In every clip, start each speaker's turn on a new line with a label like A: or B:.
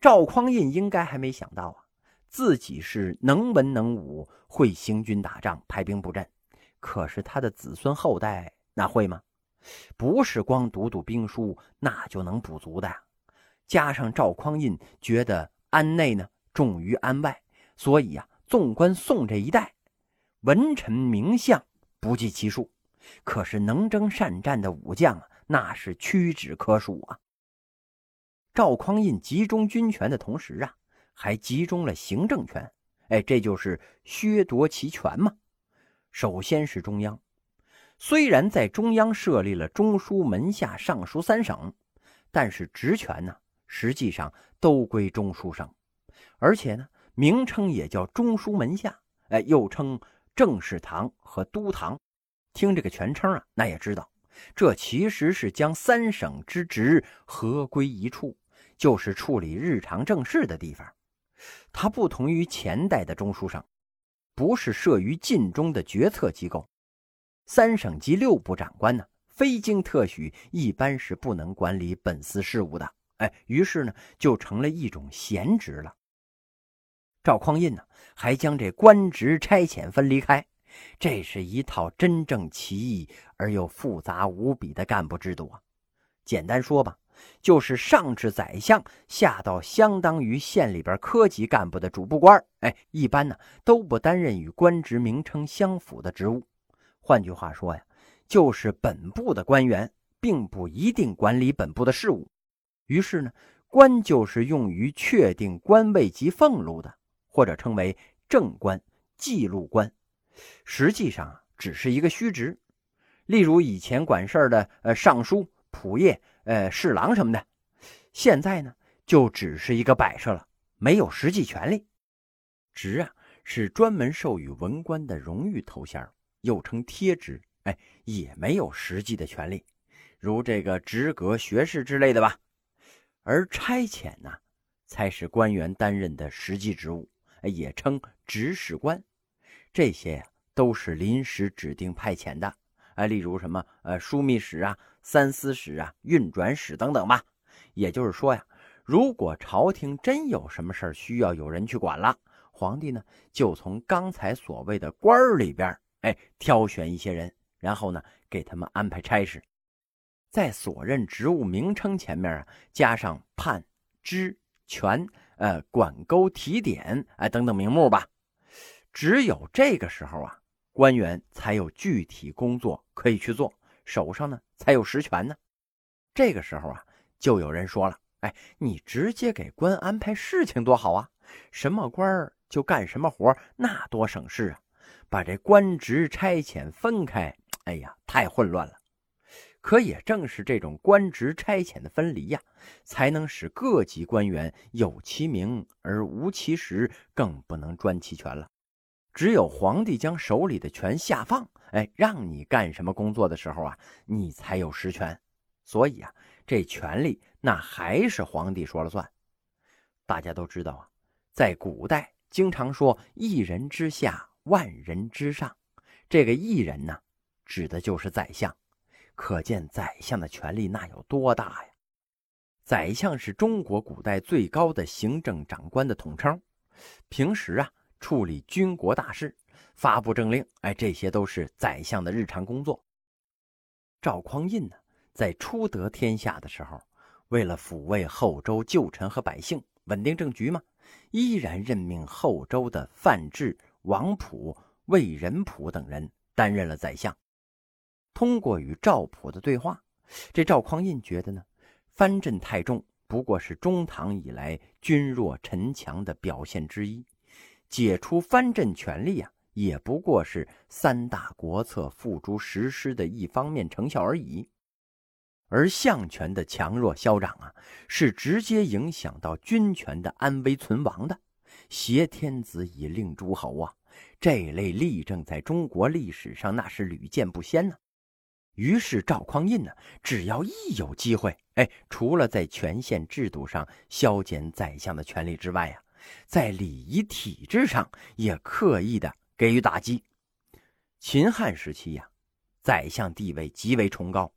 A: 赵匡胤应该还没想到啊，自己是能文能武，会行军打仗、排兵布阵，可是他的子孙后代那会吗？不是光读读兵书那就能补足的呀。加上赵匡胤觉得安内呢重于安外，所以呀，纵观宋这一代，文臣名相不计其数，可是能征善战的武将啊，那是屈指可数啊。赵匡胤集中军权的同时啊，还集中了行政权。哎，这就是削夺其权嘛。首先是中央，虽然在中央设立了中书、门下、尚书三省，但是职权呢，实际上都归中书省，而且呢，名称也叫中书门下。哎，又称政事堂和都堂。听这个全称啊，那也知道，这其实是将三省之职合归一处。就是处理日常政事的地方，它不同于前代的中书省，不是设于晋中的决策机构。三省及六部长官呢，非经特许，一般是不能管理本司事务的。哎，于是呢，就成了一种闲职了。赵匡胤呢，还将这官职差遣分离开，这是一套真正奇异而又复杂无比的干部制度啊。简单说吧。就是上至宰相，下到相当于县里边科级干部的主簿官，哎，一般呢都不担任与官职名称相符的职务。换句话说呀，就是本部的官员并不一定管理本部的事务。于是呢，官就是用于确定官位及俸禄的，或者称为正官、记录官，实际上只是一个虚职。例如以前管事儿的呃尚书、仆役。呃，侍郎什么的，现在呢就只是一个摆设了，没有实际权利。职啊是专门授予文官的荣誉头衔，又称贴职。哎，也没有实际的权利，如这个职阁、学士之类的吧。而差遣呢，才是官员担任的实际职务，也称执事官。这些呀都是临时指定派遣的。哎，例如什么呃枢密使啊。三司使啊，运转使等等吧。也就是说呀，如果朝廷真有什么事儿需要有人去管了，皇帝呢就从刚才所谓的官儿里边，哎，挑选一些人，然后呢给他们安排差事，在所任职务名称前面啊加上判、知、权、呃管勾、提点哎等等名目吧。只有这个时候啊，官员才有具体工作可以去做。手上呢才有实权呢，这个时候啊，就有人说了：“哎，你直接给官安排事情多好啊，什么官就干什么活，那多省事啊！把这官职差遣分开，哎呀，太混乱了。可也正是这种官职差遣的分离呀，才能使各级官员有其名而无其实，更不能专其权了。只有皇帝将手里的权下放。”哎，让你干什么工作的时候啊，你才有实权。所以啊，这权力那还是皇帝说了算。大家都知道啊，在古代经常说“一人之下，万人之上”，这个“一人”呢，指的就是宰相。可见宰相的权力那有多大呀？宰相是中国古代最高的行政长官的统称，平时啊，处理军国大事。发布政令，哎，这些都是宰相的日常工作。赵匡胤呢，在初得天下的时候，为了抚慰后周旧臣和百姓，稳定政局嘛，依然任命后周的范质、王普、魏仁普等人担任了宰相。通过与赵普的对话，这赵匡胤觉得呢，藩镇太重不过是中唐以来君弱臣强的表现之一，解除藩镇权力啊。也不过是三大国策付诸实施的一方面成效而已，而相权的强弱消长啊，是直接影响到军权的安危存亡的。挟天子以令诸侯啊，这类例证在中国历史上那是屡见不鲜呢。于是赵匡胤呢，只要一有机会，哎，除了在权限制度上削减宰相的权力之外呀，在礼仪体制上也刻意的。给予打击。秦汉时期呀，宰相地位极为崇高，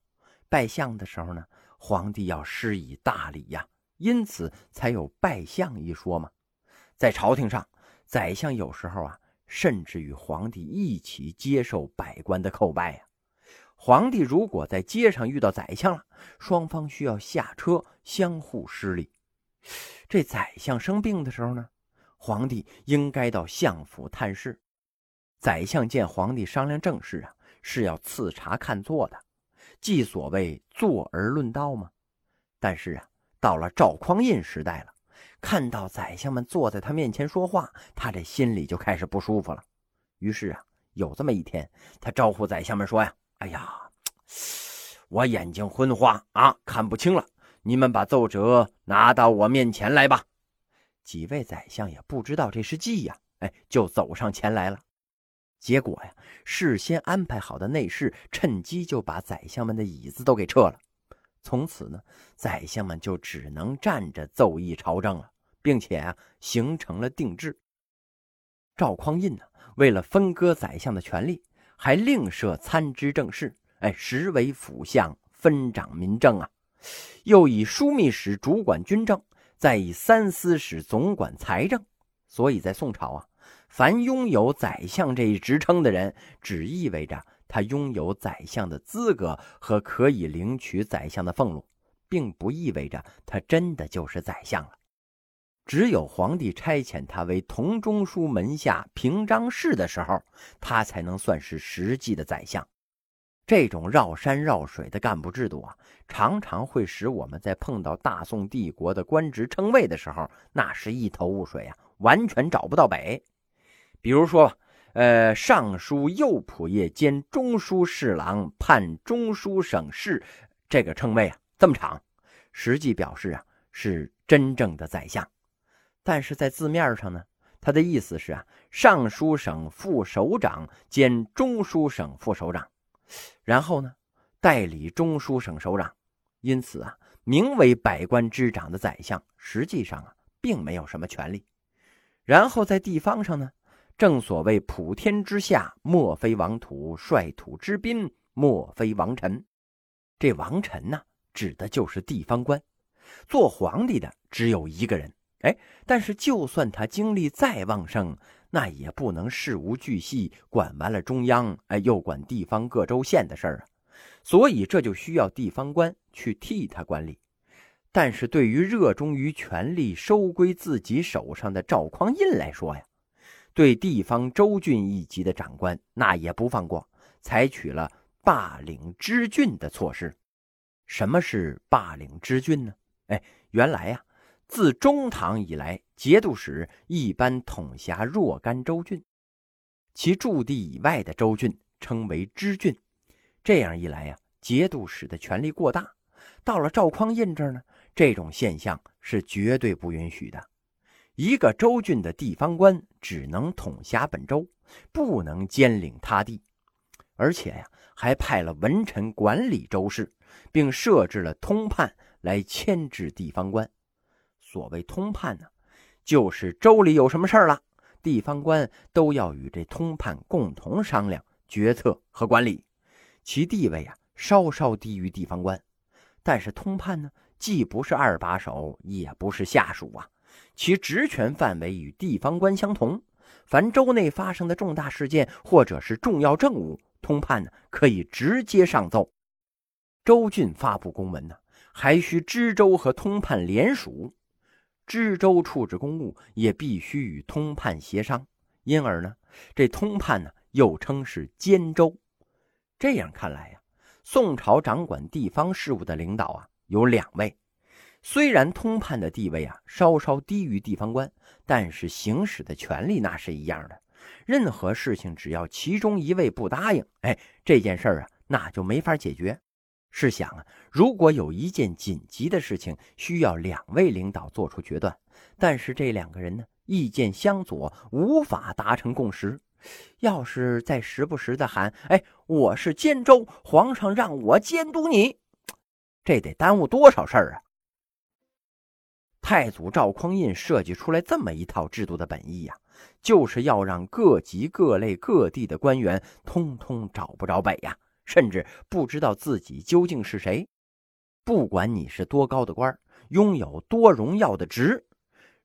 A: 拜相的时候呢，皇帝要施以大礼呀，因此才有拜相一说嘛。在朝廷上，宰相有时候啊，甚至与皇帝一起接受百官的叩拜呀。皇帝如果在街上遇到宰相了，双方需要下车相互施礼。这宰相生病的时候呢，皇帝应该到相府探视。宰相见皇帝商量政事啊，是要赐茶看座的，即所谓坐而论道嘛。但是啊。到了赵匡胤时代了，看到宰相们坐在他面前说话，他这心里就开始不舒服了。于是啊，有这么一天，他招呼宰相们说呀：“哎呀，我眼睛昏花啊，看不清了，你们把奏折拿到我面前来吧。”几位宰相也不知道这是计呀，哎，就走上前来了。结果呀，事先安排好的内侍趁机就把宰相们的椅子都给撤了。从此呢，宰相们就只能站着奏议朝政了，并且啊，形成了定制。赵匡胤呢，为了分割宰相的权力，还另设参知政事，哎，实为辅相，分掌民政啊。又以枢密使主管军政，再以三司使总管财政。所以在宋朝啊，凡拥有宰相这一职称的人，只意味着。他拥有宰相的资格和可以领取宰相的俸禄，并不意味着他真的就是宰相了。只有皇帝差遣他为同中书门下平章事的时候，他才能算是实际的宰相。这种绕山绕水的干部制度啊，常常会使我们在碰到大宋帝国的官职称谓的时候，那是一头雾水啊，完全找不到北。比如说。呃，尚书右仆射兼中书侍郎判中书省事，这个称谓啊这么长，实际表示啊是真正的宰相，但是在字面上呢，他的意思是啊尚书省副首长兼中书省副首长，然后呢代理中书省首长，因此啊名为百官之长的宰相，实际上啊并没有什么权利。然后在地方上呢。正所谓普天之下，莫非王土；率土之滨，莫非王臣。这王臣呢，指的就是地方官。做皇帝的只有一个人，哎，但是就算他精力再旺盛，那也不能事无巨细，管完了中央，哎，又管地方各州县的事儿啊。所以这就需要地方官去替他管理。但是对于热衷于权力收归自己手上的赵匡胤来说呀，对地方州郡一级的长官，那也不放过，采取了罢领知郡的措施。什么是罢领知郡呢？哎，原来呀，自中唐以来，节度使一般统辖若干州郡，其驻地以外的州郡称为知郡。这样一来呀，节度使的权力过大。到了赵匡胤这儿呢，这种现象是绝对不允许的。一个州郡的地方官只能统辖本州，不能兼领他地，而且呀，还派了文臣管理州事，并设置了通判来牵制地方官。所谓通判呢，就是州里有什么事儿了，地方官都要与这通判共同商量决策和管理，其地位啊稍稍低于地方官，但是通判呢，既不是二把手，也不是下属啊。其职权范围与地方官相同，凡州内发生的重大事件或者是重要政务，通判呢可以直接上奏。州郡发布公文呢，还需知州和通判联署，知州处置公务也必须与通判协商。因而呢，这通判呢又称是监州。这样看来呀，宋朝掌管地方事务的领导啊有两位。虽然通判的地位啊稍稍低于地方官，但是行使的权利那是一样的。任何事情只要其中一位不答应，哎，这件事儿啊那就没法解决。试想啊，如果有一件紧急的事情需要两位领导做出决断，但是这两个人呢意见相左，无法达成共识，要是再时不时的喊“哎，我是监州，皇上让我监督你”，这得耽误多少事儿啊！太祖赵匡胤设计出来这么一套制度的本意呀，就是要让各级各类各地的官员通通找不着北呀，甚至不知道自己究竟是谁。不管你是多高的官拥有多荣耀的职，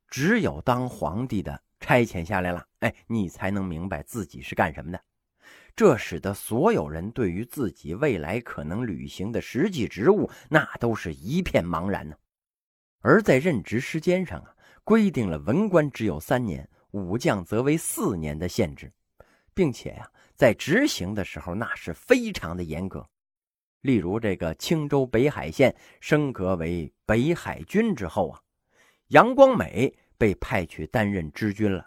A: 只有当皇帝的差遣下来了，哎，你才能明白自己是干什么的。这使得所有人对于自己未来可能履行的实际职务，那都是一片茫然呢。而在任职时间上啊，规定了文官只有三年，武将则为四年的限制，并且呀，在执行的时候那是非常的严格。例如，这个青州北海县升格为北海军之后啊，杨光美被派去担任知军了。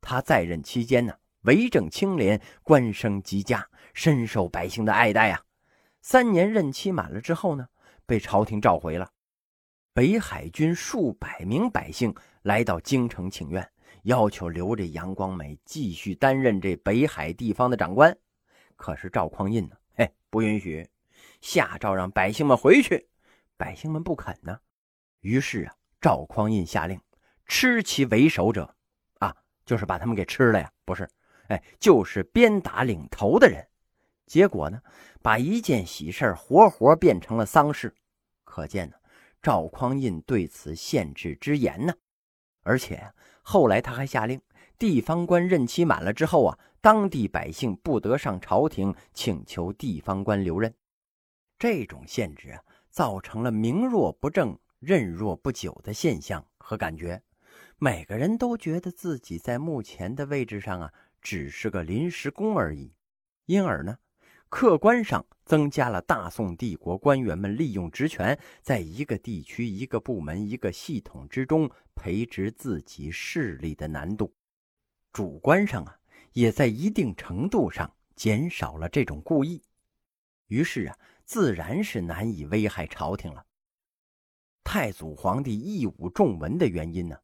A: 他在任期间呢。为政清廉，官声极佳，深受百姓的爱戴啊！三年任期满了之后呢，被朝廷召回了。北海军数百名百姓来到京城请愿，要求留着杨光美继续担任这北海地方的长官。可是赵匡胤呢，嘿，不允许，下诏让百姓们回去。百姓们不肯呢，于是啊，赵匡胤下令吃其为首者，啊，就是把他们给吃了呀，不是。哎，就是鞭打领头的人，结果呢，把一件喜事活活变成了丧事。可见呢，赵匡胤对此限制之严呢。而且后来他还下令，地方官任期满了之后啊，当地百姓不得上朝廷请求地方官留任。这种限制啊，造成了名弱不正、任弱不久的现象和感觉。每个人都觉得自己在目前的位置上啊。只是个临时工而已，因而呢，客观上增加了大宋帝国官员们利用职权，在一个地区、一个部门、一个系统之中培植自己势力的难度；主观上啊，也在一定程度上减少了这种故意。于是啊，自然是难以危害朝廷了。太祖皇帝义武重文的原因呢，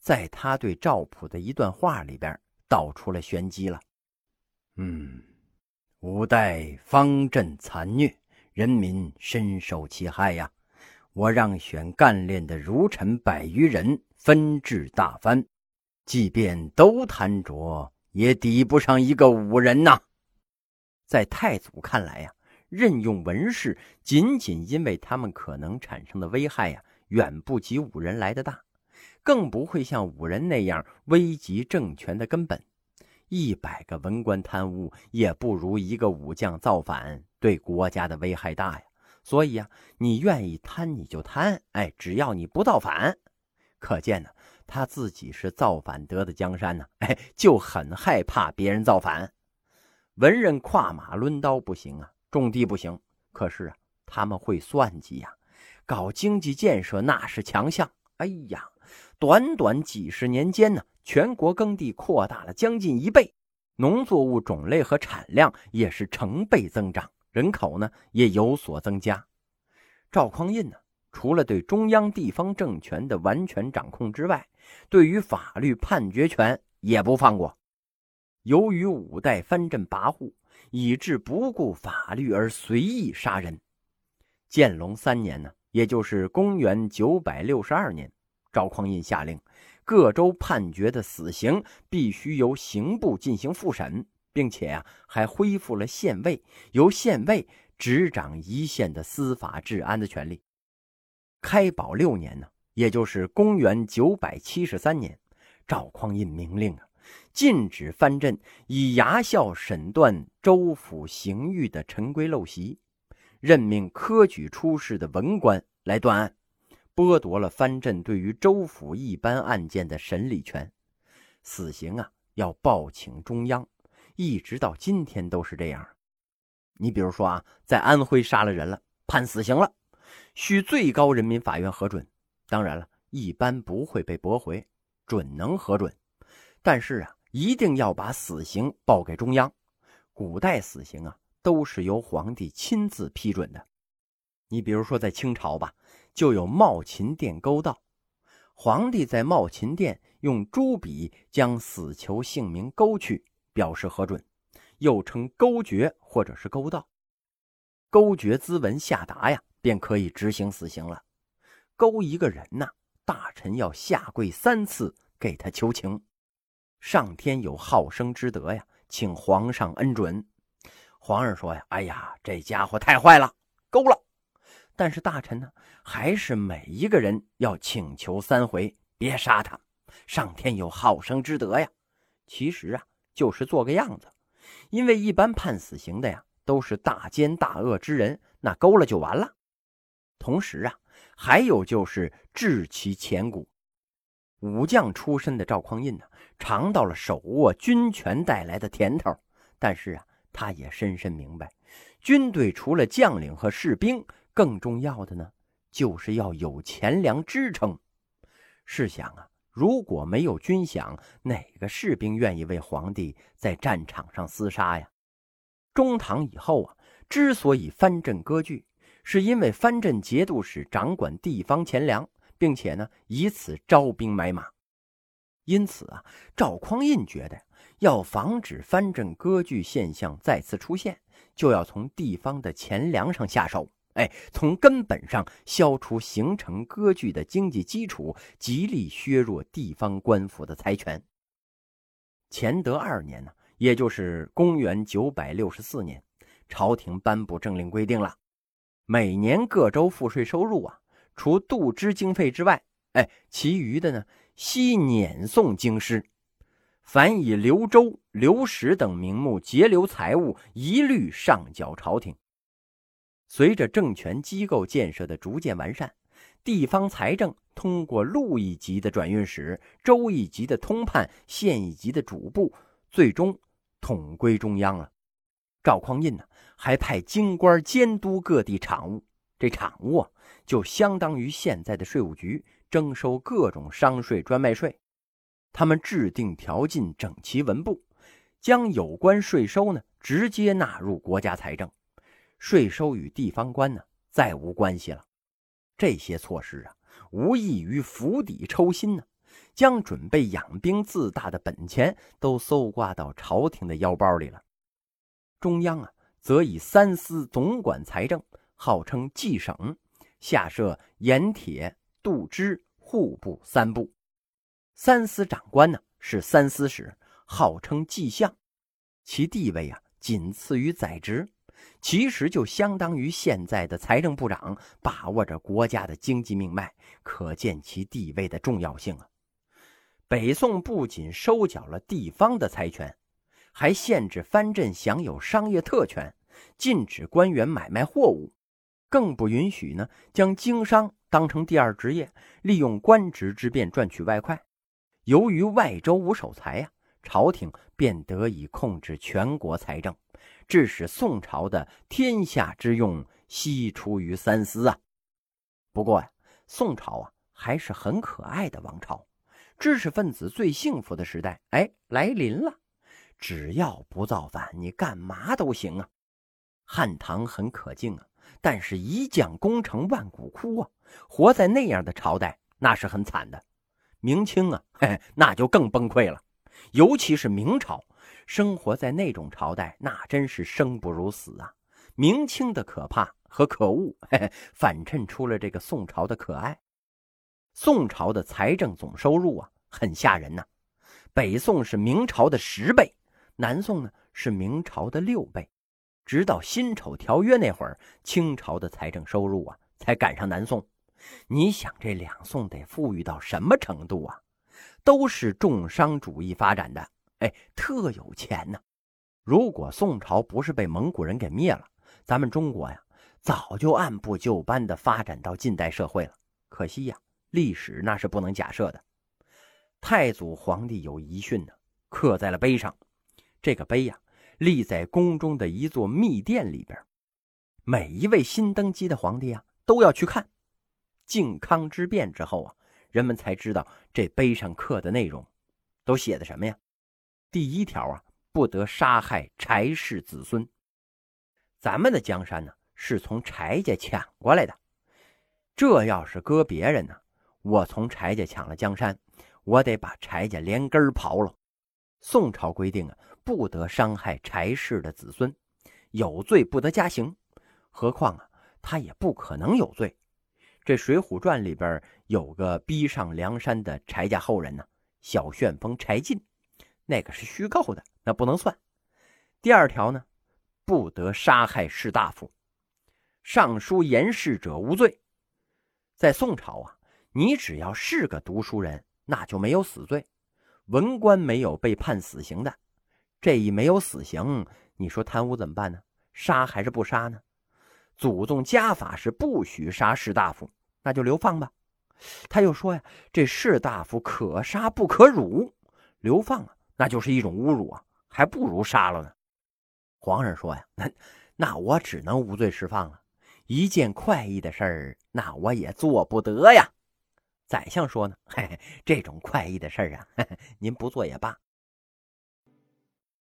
A: 在他对赵普的一段话里边。道出了玄机了。嗯，五代方阵残虐，人民深受其害呀。我让选干练的儒臣百余人，分治大藩，即便都贪着，也抵不上一个武人呐。在太祖看来呀，任用文士，仅仅因为他们可能产生的危害呀，远不及武人来的大。更不会像武人那样危及政权的根本。一百个文官贪污，也不如一个武将造反对国家的危害大呀。所以呀，你愿意贪你就贪，哎，只要你不造反。可见呢，他自己是造反得的江山呢，哎，就很害怕别人造反。文人跨马抡刀不行啊，种地不行，可是啊，他们会算计呀，搞经济建设那是强项。哎呀！短短几十年间呢，全国耕地扩大了将近一倍，农作物种类和产量也是成倍增长，人口呢也有所增加。赵匡胤呢，除了对中央地方政权的完全掌控之外，对于法律判决权也不放过。由于五代藩镇跋扈，以致不顾法律而随意杀人。建隆三年呢，也就是公元九百六十二年。赵匡胤下令，各州判决的死刑必须由刑部进行复审，并且啊，还恢复了县尉由县尉执掌一县的司法治安的权利。开宝六年呢，也就是公元九百七十三年，赵匡胤明令啊，禁止藩镇以衙校审断州府刑狱的陈规陋习，任命科举出仕的文官来断案。剥夺了藩镇对于州府一般案件的审理权，死刑啊要报请中央，一直到今天都是这样。你比如说啊，在安徽杀了人了，判死刑了，需最高人民法院核准。当然了，一般不会被驳回，准能核准。但是啊，一定要把死刑报给中央。古代死刑啊都是由皇帝亲自批准的。你比如说在清朝吧。就有茂勤殿勾道，皇帝在茂勤殿用朱笔将死囚姓名勾去，表示核准，又称勾决或者是勾道。勾决咨文下达呀，便可以执行死刑了。勾一个人呐，大臣要下跪三次给他求情，上天有好生之德呀，请皇上恩准。皇上说呀：“哎呀，这家伙太坏，了。”但是大臣呢，还是每一个人要请求三回，别杀他，上天有好生之德呀。其实啊，就是做个样子，因为一般判死刑的呀，都是大奸大恶之人，那勾了就完了。同时啊，还有就是治其前骨。武将出身的赵匡胤呢，尝到了手握军权带来的甜头，但是啊，他也深深明白，军队除了将领和士兵，更重要的呢，就是要有钱粮支撑。试想啊，如果没有军饷，哪个士兵愿意为皇帝在战场上厮杀呀？中唐以后啊，之所以藩镇割据，是因为藩镇节度使掌管地方钱粮。并且呢，以此招兵买马，因此啊，赵匡胤觉得要防止藩镇割据现象再次出现，就要从地方的钱粮上下手，哎，从根本上消除形成割据的经济基础，极力削弱地方官府的财权。乾德二年呢，也就是公元九百六十四年，朝廷颁布政令规定了，每年各州赋税收入啊。除度支经费之外，哎，其余的呢，悉撵送京师。凡以留州、留史等名目截留财物，一律上缴朝廷。随着政权机构建设的逐渐完善，地方财政通过路一级的转运使、州一级的通判、县一级的主簿，最终统归中央了。赵匡胤呢，还派京官监督各地场务。这场务啊，就相当于现在的税务局，征收各种商税、专卖税。他们制定条禁，整齐文部，将有关税收呢直接纳入国家财政，税收与地方官呢再无关系了。这些措施啊，无异于釜底抽薪呢，将准备养兵自大的本钱都搜刮到朝廷的腰包里了。中央啊，则以三司总管财政。号称计省，下设盐铁、度支、户部三部，三司长官呢是三司使，号称计相，其地位啊仅次于宰执，其实就相当于现在的财政部长，把握着国家的经济命脉，可见其地位的重要性啊。北宋不仅收缴了地方的财权，还限制藩镇享有商业特权，禁止官员买卖货物。更不允许呢，将经商当成第二职业，利用官职之便赚取外快。由于外州无守财呀，朝廷便得以控制全国财政，致使宋朝的天下之用悉出于三司啊。不过呀，宋朝啊还是很可爱的王朝，知识分子最幸福的时代哎来临了。只要不造反，你干嘛都行啊。汉唐很可敬啊。但是，一将功成万骨枯啊！活在那样的朝代，那是很惨的。明清啊，嘿，那就更崩溃了。尤其是明朝，生活在那种朝代，那真是生不如死啊！明清的可怕和可恶，嘿 嘿，反衬出了这个宋朝的可爱。宋朝的财政总收入啊，很吓人呐。北宋是明朝的十倍，南宋呢是明朝的六倍。直到辛丑条约那会儿，清朝的财政收入啊才赶上南宋。你想，这两宋得富裕到什么程度啊？都是重商主义发展的，哎，特有钱呢。如果宋朝不是被蒙古人给灭了，咱们中国呀早就按部就班的发展到近代社会了。可惜呀，历史那是不能假设的。太祖皇帝有遗训呢，刻在了碑上。这个碑呀。立在宫中的一座密殿里边，每一位新登基的皇帝啊都要去看。靖康之变之后啊，人们才知道这碑上刻的内容，都写的什么呀？第一条啊，不得杀害柴氏子孙。咱们的江山呢，是从柴家抢过来的，这要是搁别人呢，我从柴家抢了江山，我得把柴家连根刨了。宋朝规定啊。不得伤害柴氏的子孙，有罪不得加刑。何况啊，他也不可能有罪。这《水浒传》里边有个逼上梁山的柴家后人呢，小旋风柴进，那个是虚构的，那不能算。第二条呢，不得杀害士大夫。上书言事者无罪。在宋朝啊，你只要是个读书人，那就没有死罪，文官没有被判死刑的。这一没有死刑，你说贪污怎么办呢？杀还是不杀呢？祖宗家法是不许杀士大夫，那就流放吧。他又说呀，这士大夫可杀不可辱，流放啊，那就是一种侮辱啊，还不如杀了呢。皇上说呀，那那我只能无罪释放了。一件快意的事儿，那我也做不得呀。宰相说呢，嘿嘿，这种快意的事儿啊，您不做也罢。